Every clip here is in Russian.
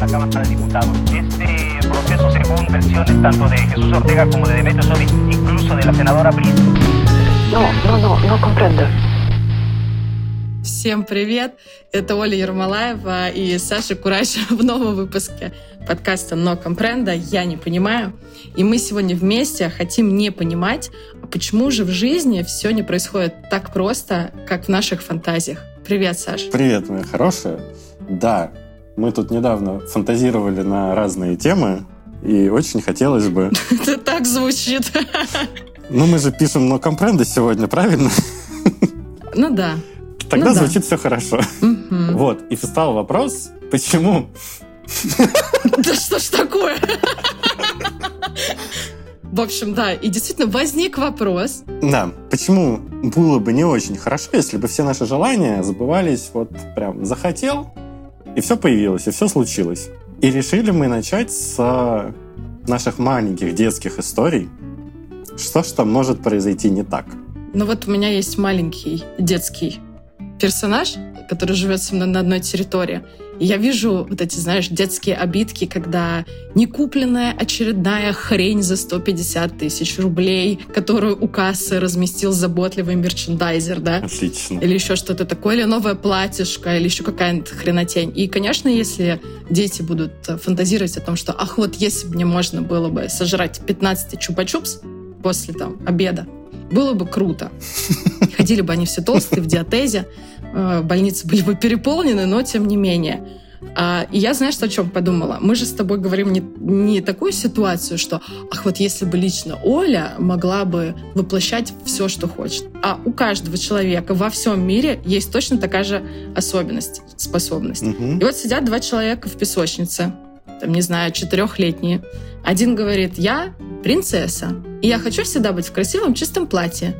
la Cámara de Diputados. Este proceso, según versiones tanto de Jesús Ortega como de Demetrio Sodi, incluso de la senadora Briz. No, no, no, no comprendo. Всем привет! Это Оля Ермолаева и Саша Курач в новом выпуске подкаста «Но компренда. Я не понимаю». И мы сегодня вместе хотим не понимать, а почему же в жизни все не происходит так просто, как в наших фантазиях. Привет, Саш. Привет, моя хорошая. Да, мы тут недавно фантазировали на разные темы, и очень хотелось бы... Это так звучит. Ну, мы же пишем «Но компренда» сегодня, правильно? Ну да. Тогда Ну да. звучит все хорошо. Вот, и встал вопрос, почему Да что ж такое? В общем, да, и действительно возник вопрос. Да, почему было бы не очень хорошо, если бы все наши желания забывались вот прям захотел, и все появилось, и все случилось. И решили мы начать с э, наших маленьких детских историй, что ж там может произойти не так. Ну вот у меня есть маленький детский персонаж, который живет со мной на одной территории. И я вижу вот эти, знаешь, детские обидки, когда некупленная очередная хрень за 150 тысяч рублей, которую у кассы разместил заботливый мерчендайзер, да? Отлично. или еще что-то такое, или новое платьишко, или еще какая-нибудь хренотень. И, конечно, если дети будут фантазировать о том, что, ах, вот если бы мне можно было бы сожрать 15 чупа-чупс после там обеда, было бы круто. Ходили бы они все толстые в диатезе, больницы были бы переполнены, но тем не менее. А, и я, знаешь, о чем подумала? Мы же с тобой говорим не, не такую ситуацию, что, ах, вот если бы лично Оля могла бы воплощать все, что хочет. А у каждого человека во всем мире есть точно такая же особенность, способность. Мгм. И вот сидят два человека в песочнице, там, не знаю, четырехлетние. Один говорит, я принцесса, и я хочу всегда быть в красивом чистом платье.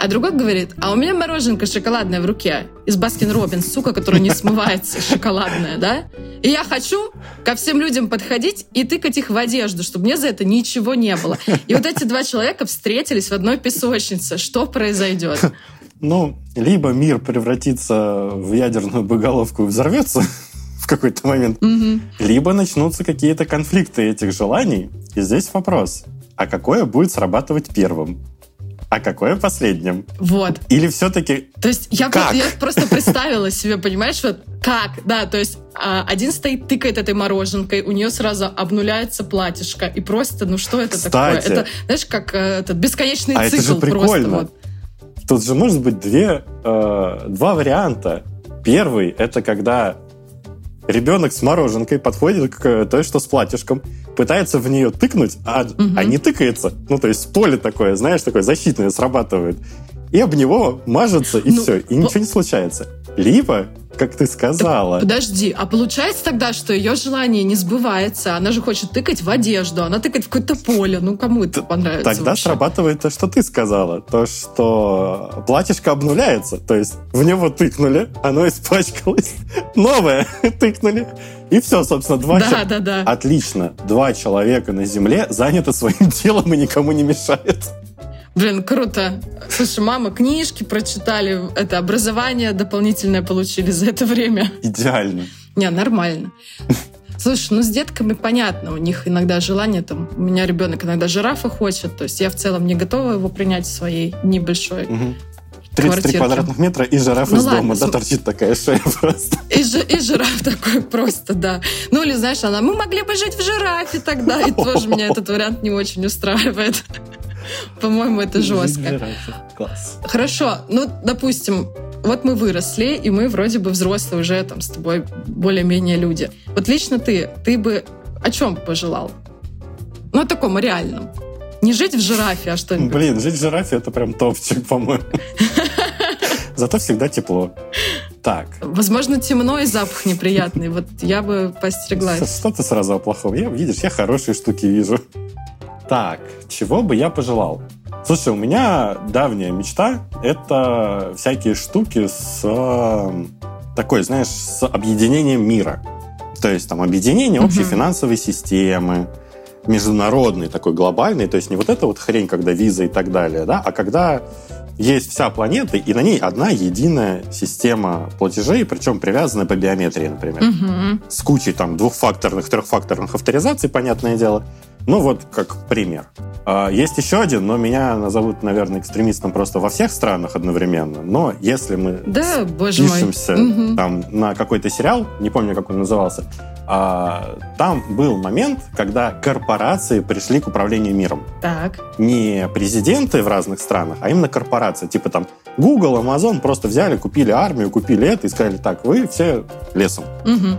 А другой говорит, а у меня мороженка шоколадная в руке из Baskin Robbins, сука, которая не смывается, шоколадная, да? И я хочу ко всем людям подходить и тыкать их в одежду, чтобы мне за это ничего не было. И вот эти два человека встретились в одной песочнице. Что произойдет? Ну, либо мир превратится в ядерную боеголовку и взорвется в какой-то момент, Мгм. либо начнутся какие-то конфликты этих желаний. И здесь вопрос, а какое будет срабатывать первым? А какое последним? Вот. Или все-таки... То есть я, Как? я просто представила себе, понимаешь, вот как, да, то есть а, один стоит, тыкает этой мороженкой, у нее сразу обнуляется платьишко, и просто, ну что это такое? Кстати. Это, знаешь, как э, этот бесконечный А это цикл же просто. прикольно. Вот. Тут же может быть две, э, два варианта. Первый — это когда ребенок с мороженкой подходит к той, что с платьишком, пытается в нее тыкнуть, а, Мгм. а не тыкается. Ну, то есть поле такое, знаешь, такое защитное срабатывает. И об него мажется, и Ну, все, и ничего не случается. Либо, как ты сказала, Подожди, а получается тогда, что ее желание не сбывается? Она же хочет тыкать в одежду, она тыкает в какое-то поле. Ну, кому это понравится тогда вообще? срабатывает то, что ты сказала. То, что платьишко обнуляется. То есть в него тыкнули, оно испачкалось. Новое тыкнули. И все, собственно, два Да, чел- да, да. Отлично. Два человека на земле заняты своим делом и никому не мешают. Блин, круто. Слушай, мама, книжки прочитали, это образование дополнительное получили за это время. Идеально. Не, нормально. Слушай, ну с детками понятно, у них иногда желание, там, у меня ребенок иногда жирафа хочет, то есть я в целом не готова его принять в своей небольшой. Мгм. 33 Квартирки. квадратных метра и жираф Ну из ладно, дома. Да, см- торчит такая шея просто. И, жи- и жираф такой просто, да. Ну или знаешь, она, мы могли бы жить в жирафе тогда, и тоже меня этот вариант не очень устраивает. По-моему, это жестко. Класс. Хорошо, ну, допустим, вот мы выросли, и мы вроде бы взрослые уже там с тобой более-менее люди. Вот лично ты, ты бы о чем пожелал? Ну, о таком о реальном. Не жить в жирафе, а что-нибудь. Блин, жить в жирафе это прям топчик, по-моему. Зато всегда тепло. Так, Возможно, темно и запах неприятный. Вот я бы постереглась. Что ты сразу о плохом? Я, видишь, я хорошие штуки вижу. Так, чего бы я пожелал? Слушай, у меня давняя мечта — это всякие штуки с э, такой, знаешь, с объединением мира. То есть там объединение общей Мгм. финансовой системы, международный, такой глобальный, то есть не вот эта вот хрень, когда виза и так далее, да, а когда есть вся планета, и на ней одна единая система платежей, причем привязанная по биометрии, например. Мгм. С кучей там двухфакторных, трехфакторных авторизаций, понятное дело. Ну вот как пример. А, Есть еще один, но меня назовут, наверное, экстремистом просто во всех странах одновременно. Но если мы Да, пишемся Мгм. там на какой-то сериал, не помню, как он назывался, а, там был момент, когда корпорации пришли к управлению миром. Так. Не президенты в разных странах, а именно корпорации. Типа там Google, Amazon просто взяли, купили армию, купили это и сказали, так, вы все лесом. Мгм.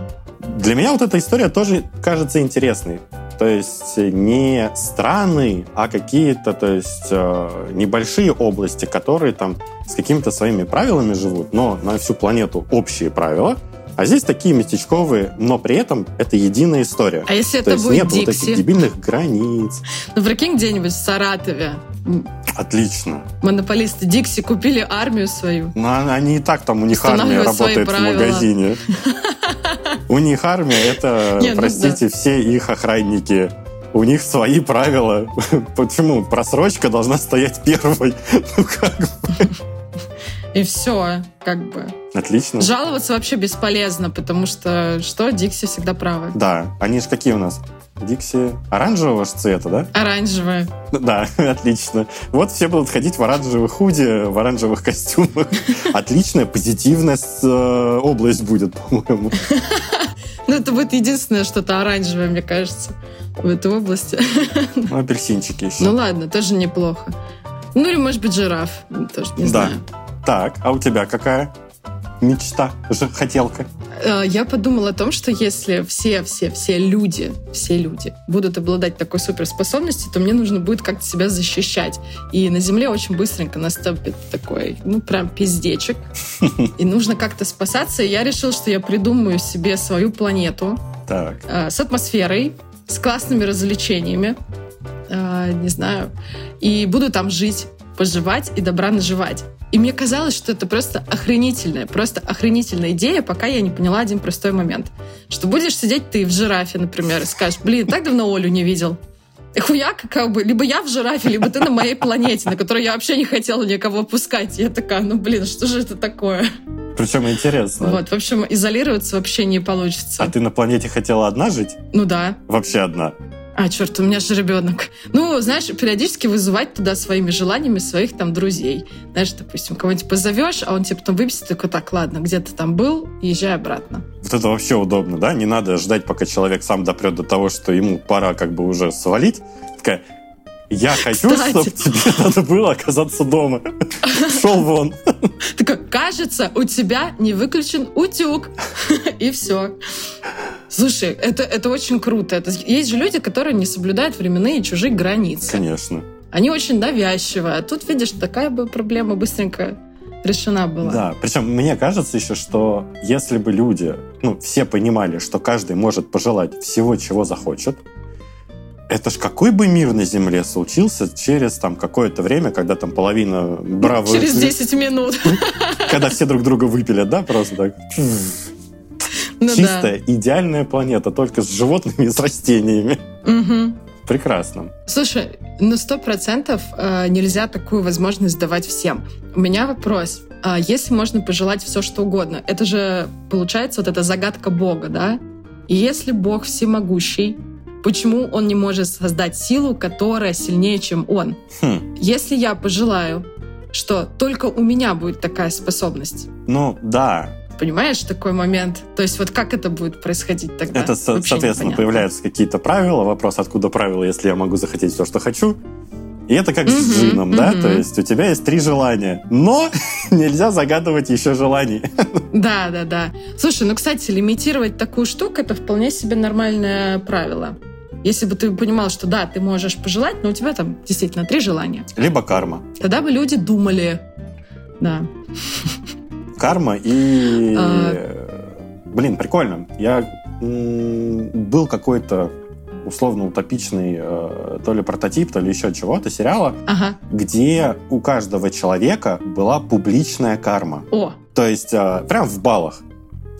Для меня вот эта история тоже кажется интересной. То есть не страны, а какие-то, то есть э, небольшие области, которые там с какими-то своими правилами живут, но на всю планету общие правила. А здесь такие местечковые, но при этом это единая история. А если То это есть будет нет вот этих Дикси? дебильных границ. Ну, прикинь, где-нибудь в Саратове Отлично. монополисты Дикси купили армию свою. Но Ну, они и так там, у них армия работает в магазине. У них армия, это, Не, ну простите, все их охранники. У них свои правила. Почему? Просрочка должна стоять первой. Ну как бы. И все, как бы. Отлично. Жаловаться вообще бесполезно, потому что что, Дикси всегда правы. Да, они же какие у нас? Дикси оранжевого ж цвета, да? Оранжевая. Да, отлично. Вот все будут ходить в оранжевых худи, в оранжевых костюмах. Отличная, позитивная э, область будет, по-моему. Ну, это будет единственное что-то оранжевое, мне кажется, в этой области. Ну, апельсинчики еще. Ну ладно, тоже неплохо. Ну или, может быть, жираф. Тоже не Да. знаю. Так, а у тебя какая мечта, хотелка? Э, Я подумала о том, что если все-все-все люди, все люди будут обладать такой суперспособностью, то мне нужно будет как-то себя защищать. И на Земле очень быстренько наступит такой, ну, прям пиздечек. И нужно как-то спасаться. И я решила, что я придумаю себе свою планету Так. э, с атмосферой, с классными развлечениями, э, не знаю, и буду там жить, поживать и добра наживать. И мне казалось, что это просто охренительная, просто охренительная идея, пока я не поняла один простой момент. Что будешь сидеть ты в жирафе, например, и скажешь, блин, так давно Олю не видел. И хуяк, как бы, либо я в жирафе, либо ты на моей планете, на которой я вообще не хотела никого пускать. Я такая, ну блин, что же это такое? Причем интересно. Вот, в общем, изолироваться вообще не получится. А ты на планете хотела одна жить? Ну да. Вообще одна. А, черт, у меня же ребенок. Ну, знаешь, периодически вызывать туда своими желаниями своих там друзей. Знаешь, допустим, кого-нибудь позовешь, а он тебе потом выписит, такой, так, ладно, где ты там был, езжай обратно. Вот это вообще удобно, да? Не надо ждать, пока человек сам допрет до того, что ему пора как бы уже свалить. Такая, я хочу, чтобы тебе надо было оказаться дома. Шел вон. Такой, кажется, у тебя не выключен утюг. И все. Слушай, это, это очень круто. Это, есть же люди, которые не соблюдают временные чужие границы. Конечно. Они очень навязчивые. А тут, видишь, такая бы проблема быстренько решена была. Да, причем мне кажется еще, что если бы люди, ну, все понимали, что каждый может пожелать всего, чего захочет, это ж какой бы мир на Земле случился через там какое-то время, когда там половина браво... Через 10 минут. Когда все друг друга выпилят, да, просто так. Ну да. Чистая, идеальная планета, только с животными и с растениями. Мгм. Прекрасно. Слушай, ну сто процентов э, нельзя такую возможность давать всем. У меня вопрос. А если можно пожелать все, что угодно, это же получается вот эта загадка Бога, да? И если Бог всемогущий, почему Он не может создать силу, которая сильнее, чем Он? Хм. Если я пожелаю, что только у меня будет такая способность, Ну, да, понимаешь, такой момент? То есть вот как это будет происходить тогда? это, Вообще соответственно, непонятно. появляются какие-то правила. Вопрос, откуда правила, если я могу захотеть все, что хочу. И это как с Мгм, джином, да? мгм. То есть у тебя есть три желания, но нельзя загадывать еще желаний. Да, да, да. Слушай, ну, кстати, лимитировать такую штуку это вполне себе нормальное правило. Если бы ты понимал, что да, ты можешь пожелать, но у тебя там действительно три желания, Либо карма. тогда бы люди думали. Да. Карма и... А. Блин, прикольно. Я... Был какой-то условно утопичный э, то ли прототип, то ли еще чего-то сериала, Ага. где у каждого человека была публичная карма. О, То есть э, прям в баллах.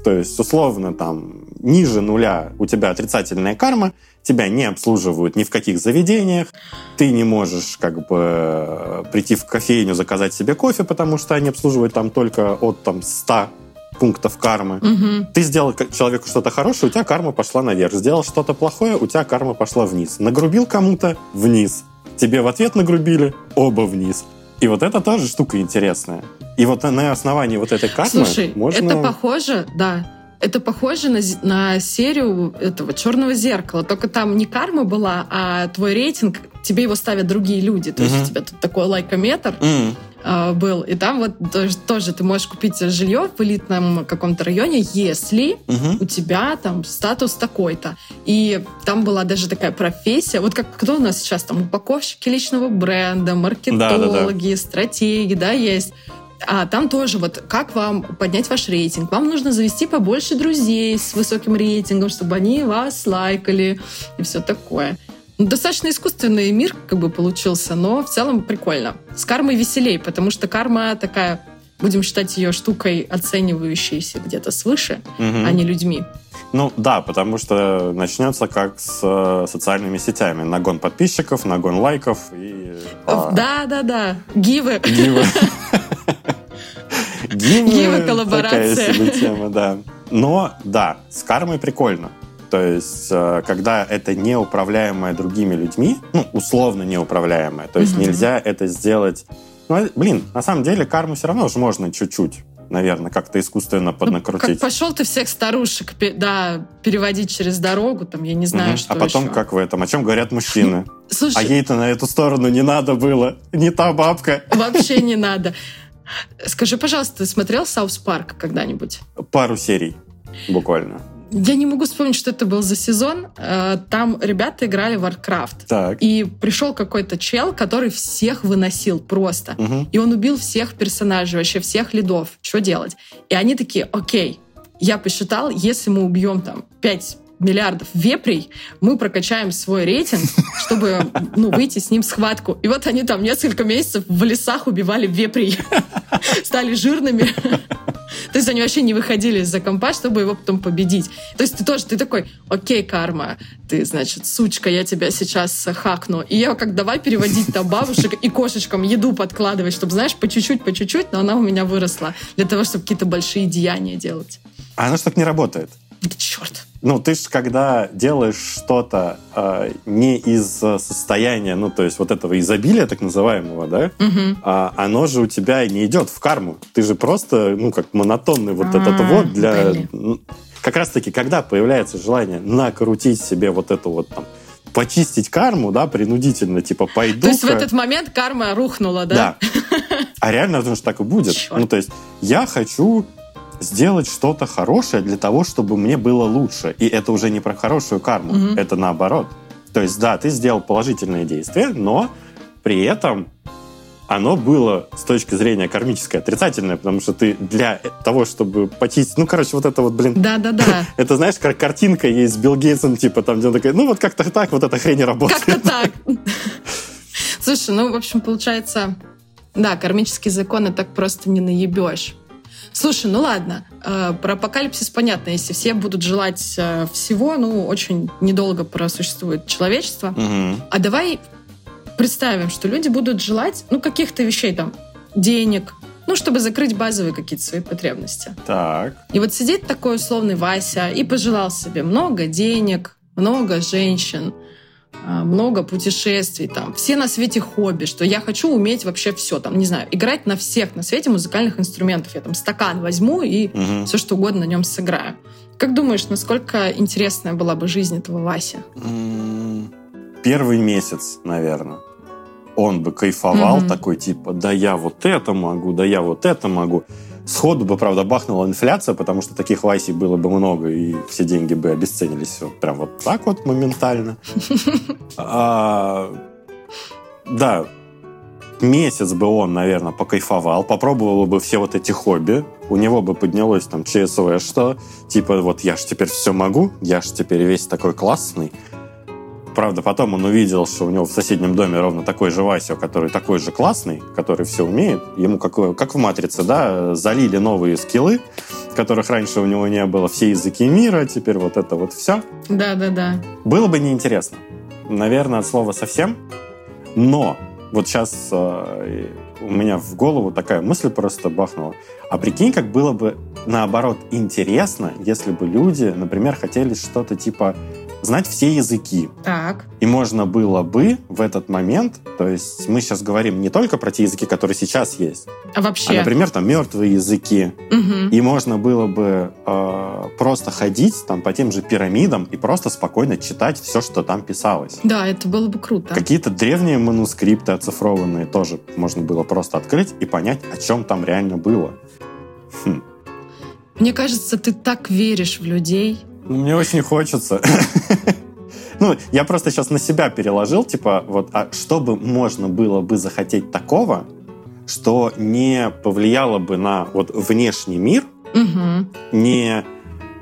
То есть, условно, там, ниже нуля у тебя отрицательная карма, тебя не обслуживают ни в каких заведениях, ты не можешь как бы прийти в кофейню, заказать себе кофе, потому что они обслуживают там только от там 100 пунктов кармы. Мгм. Ты сделал человеку что-то хорошее, у тебя карма пошла наверх. Сделал что-то плохое, у тебя карма пошла вниз. Нагрубил кому-то — вниз. Тебе в ответ нагрубили — оба вниз. И вот это тоже штука интересная. И вот на основании вот этой кармы Слушай, можно... это похоже, да. Это похоже на, на серию этого черного зеркала. Только там не карма была, а твой рейтинг, тебе его ставят другие люди. То есть Мгм. у тебя тут такой лайкометр а, был. И там вот тоже, тоже ты можешь купить жилье в элитном каком-то районе, если мгм. у тебя там статус такой-то. И там была даже такая профессия. Вот как кто у нас сейчас там упаковщики личного бренда, маркетологи, стратеги, да, есть. А там тоже вот как вам поднять ваш рейтинг? Вам нужно завести побольше друзей с высоким рейтингом, чтобы они вас лайкали и все такое. Ну, Достаточно искусственный мир как бы получился, но в целом прикольно. С кармой веселей, потому что карма такая, будем считать ее штукой, оценивающейся где-то свыше, Мгм. а не людьми. Ну да, потому что начнется как с э, социальными сетями. Нагон подписчиков, нагон лайков и... а, Да, да, да. Гивы. Гивы. Гивы коллаборация. Такая тема, да. Но да, с кармой прикольно. То есть, э, когда это неуправляемое другими людьми, ну, условно неуправляемое, то есть Мгм. нельзя это сделать... Ну, э, блин, на самом деле карму все равно же можно чуть-чуть, наверное, как-то искусственно Ну, как поднакрутить. пошел ты всех старушек да, переводить через дорогу, там, я не знаю, Мгм. что а потом, еще. как в этом, о чем говорят мужчины? А Слушай, ей-то на эту сторону не надо было. Не та бабка. вообще не надо. Скажи, пожалуйста, ты смотрел South Park когда-нибудь? Пару серий буквально. Я не могу вспомнить, что это был за сезон. Э, Там ребята играли в Warcraft. Так. И пришел какой-то чел, который всех выносил просто. Мгм. И он убил всех персонажей, вообще всех лидов. Что делать? И они такие, окей, я посчитал, если мы убьем там 5 миллиардов вепрей, мы прокачаем свой рейтинг, чтобы ну, выйти с ним в схватку. И вот они там несколько месяцев в лесах убивали вепрей. Стали жирными. То есть они вообще не выходили из-за компа, чтобы его потом победить. То есть ты тоже, ты такой, окей, карма, ты, значит, сучка, я тебя сейчас хакну. И я как давай переводить там бабушек и кошечкам еду подкладывать, чтобы, знаешь, по чуть-чуть, по чуть-чуть, но она у меня выросла для того, чтобы какие-то большие деяния делать. А оно так не работает. Ну, ты ж когда делаешь что-то э, не из э, состояния, ну, то есть вот этого изобилия так называемого, да, Мгм. а оно же у тебя не идет в карму. Ты же просто, ну, как монотонный вот этот А, вот для... блин. Как раз-таки, когда появляется желание накрутить себе вот эту вот там, почистить карму, да, принудительно, типа, пойду То есть в этот момент карма рухнула, да? Да. А реально, потому что так и будет. Ну, то есть, я хочу сделать что-то хорошее для того, чтобы мне было лучше. И это уже не про хорошую карму, Мгм. это наоборот. То есть, да, ты сделал положительное действие, но при этом оно было с точки зрения кармической отрицательное, потому что ты для того, чтобы почистить... Ну, короче, вот это вот, блин, Да-да-да. это, знаешь, как картинка есть с Билл Гейтсом, типа, там, где он такой, ну, вот как-то так, вот эта хрень работает. Как-то так. Слушай, ну, в общем, получается, да, кармические законы так просто не наебешь. Слушай, ну ладно, э, про апокалипсис понятно, если все будут желать э, всего, ну, очень недолго просуществует человечество. Мгм. А давай представим, что люди будут желать, ну, каких-то вещей там, денег, ну, чтобы закрыть базовые какие-то свои потребности. Так. И вот сидит такой условный Вася и пожелал себе много денег, много женщин, много путешествий, там, все на свете хобби, что я хочу уметь вообще все, там, не знаю, играть на всех на свете музыкальных инструментов. Я там стакан возьму и Мгм. все что угодно на нем сыграю. Как думаешь, насколько интересная была бы жизнь этого Васи? М, Первый месяц, наверное. Он бы кайфовал, Мгм. такой типа, да я вот это могу, да я вот это могу. Сходу бы, правда, бахнула инфляция, потому что таких Васей было бы много, и все деньги бы обесценились вот прям вот так вот моментально. А, Да, месяц бы он, наверное, покайфовал, попробовал бы все вот эти хобби, у него бы поднялось там ЧСВ, что типа вот я ж теперь все могу, я ж теперь весь такой классный. Правда, потом он увидел, что у него в соседнем доме ровно такой же Вася, который такой же классный, который все умеет. Ему, как, как в «Матрице», да, залили новые скиллы, которых раньше у него не было, все языки мира, теперь вот это вот все. Да-да-да. Было бы неинтересно. Наверное, от слова совсем. Но вот сейчас э, у меня в голову такая мысль просто бахнула. А прикинь, как было бы наоборот интересно, если бы люди, например, хотели что-то типа знать все языки. Так. И можно было бы в этот момент, то есть мы сейчас говорим не только про те языки, которые сейчас есть, А вообще? а, например, там мертвые языки. Мгм. И можно было бы э, просто ходить там по тем же пирамидам и просто спокойно читать все, что там писалось. Да, это было бы круто. Какие-то древние манускрипты оцифрованные тоже можно было просто открыть и понять, о чем там реально было. Хм. Мне кажется, ты так веришь в людей. Ну, Мне очень хочется. Ну, я просто сейчас на себя переложил, типа, вот, а что бы можно было бы захотеть такого, что не повлияло бы на вот внешний мир, Мгм. не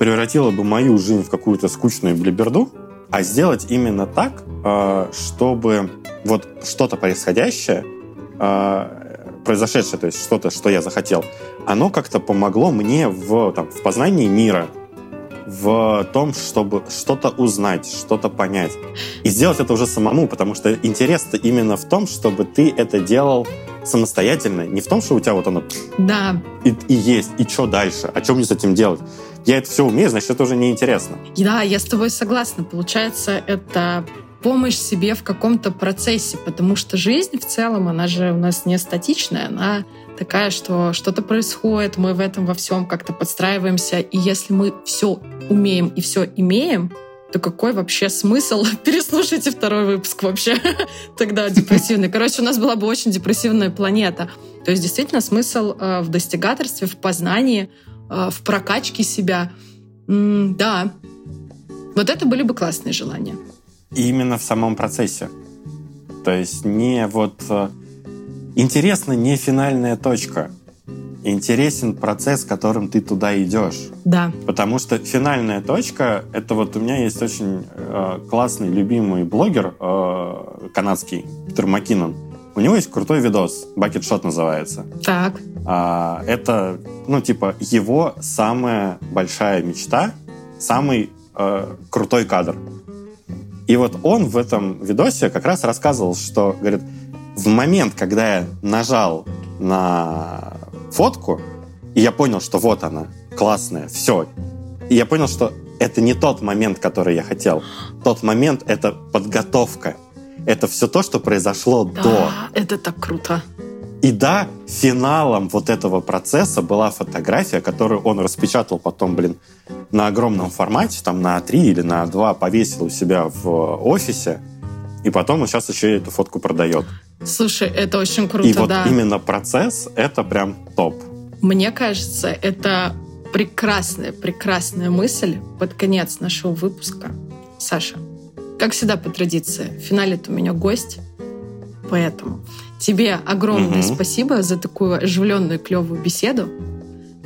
превратило бы мою жизнь в какую-то скучную блиберду, а сделать именно так, э, чтобы вот что-то происходящее, э, произошедшее, то есть что-то, что я захотел, оно как-то помогло мне в, там, в познании мира, в том, чтобы что-то узнать, что-то понять. И сделать это уже самому, потому что интерес-то именно в том, чтобы ты это делал самостоятельно, не в том, что у тебя вот оно Да. и, и есть, и что дальше, о чем мне с этим делать. Я это все умею, значит, это уже неинтересно. Да, я с тобой согласна. Получается, это помощь себе в каком-то процессе, потому что жизнь в целом, она же у нас не статичная, она такая, что что-то происходит, мы в этом во всем как-то подстраиваемся, и если мы все умеем и все имеем, то какой вообще смысл? Переслушайте второй выпуск вообще. Тогда депрессивный. Короче, у нас была бы очень депрессивная планета. То есть действительно смысл э, в достигаторстве, в познании, э, в прокачке себя. М, да. Вот это были бы классные желания. И именно в самом процессе. То есть не вот... Интересно не финальная точка. Интересен процесс, которым ты туда идешь. Да. Потому что финальная точка, это вот у меня есть очень э, классный, любимый блогер э, канадский, Питер Маккинон. У него есть крутой видос, Shot называется. Так. А, это, ну, типа, его самая большая мечта, самый э, крутой кадр. И вот он в этом видосе как раз рассказывал, что, говорит, в момент, когда я нажал на фотку, и я понял, что вот она, классная, все. И я понял, что это не тот момент, который я хотел. Тот момент — это подготовка. Это все то, что произошло Да, до. это так круто. И да, финалом вот этого процесса была фотография, которую он распечатал потом, блин, на огромном формате, там на А3 или на А2 повесил у себя в офисе, и потом он сейчас еще эту фотку продает. Слушай, это очень круто, и вот да. именно процесс — это прям топ. Мне кажется, это прекрасная, прекрасная мысль под конец нашего выпуска. Саша, как всегда по традиции, в финале у меня гость, поэтому тебе огромное Мгм. спасибо за такую оживленную, клевую беседу.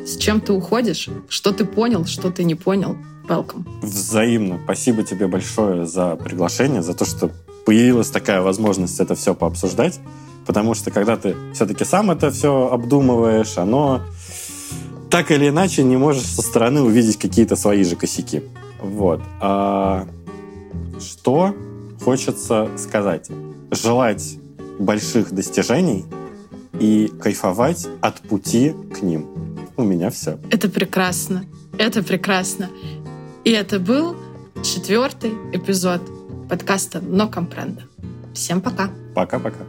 С чем ты уходишь, что ты понял, что ты не понял. Welcome. Взаимно. Спасибо тебе большое за приглашение, за то, что появилась такая возможность это все пообсуждать. Потому что когда ты все-таки сам это все обдумываешь, оно так или иначе не можешь со стороны увидеть какие-то свои же косяки. Вот. А что хочется сказать? Желать больших достижений и кайфовать от пути к ним. У меня все. Это прекрасно. Это прекрасно. И это был четвертый эпизод подкаста «Но компренда». Всем пока. Пока-пока.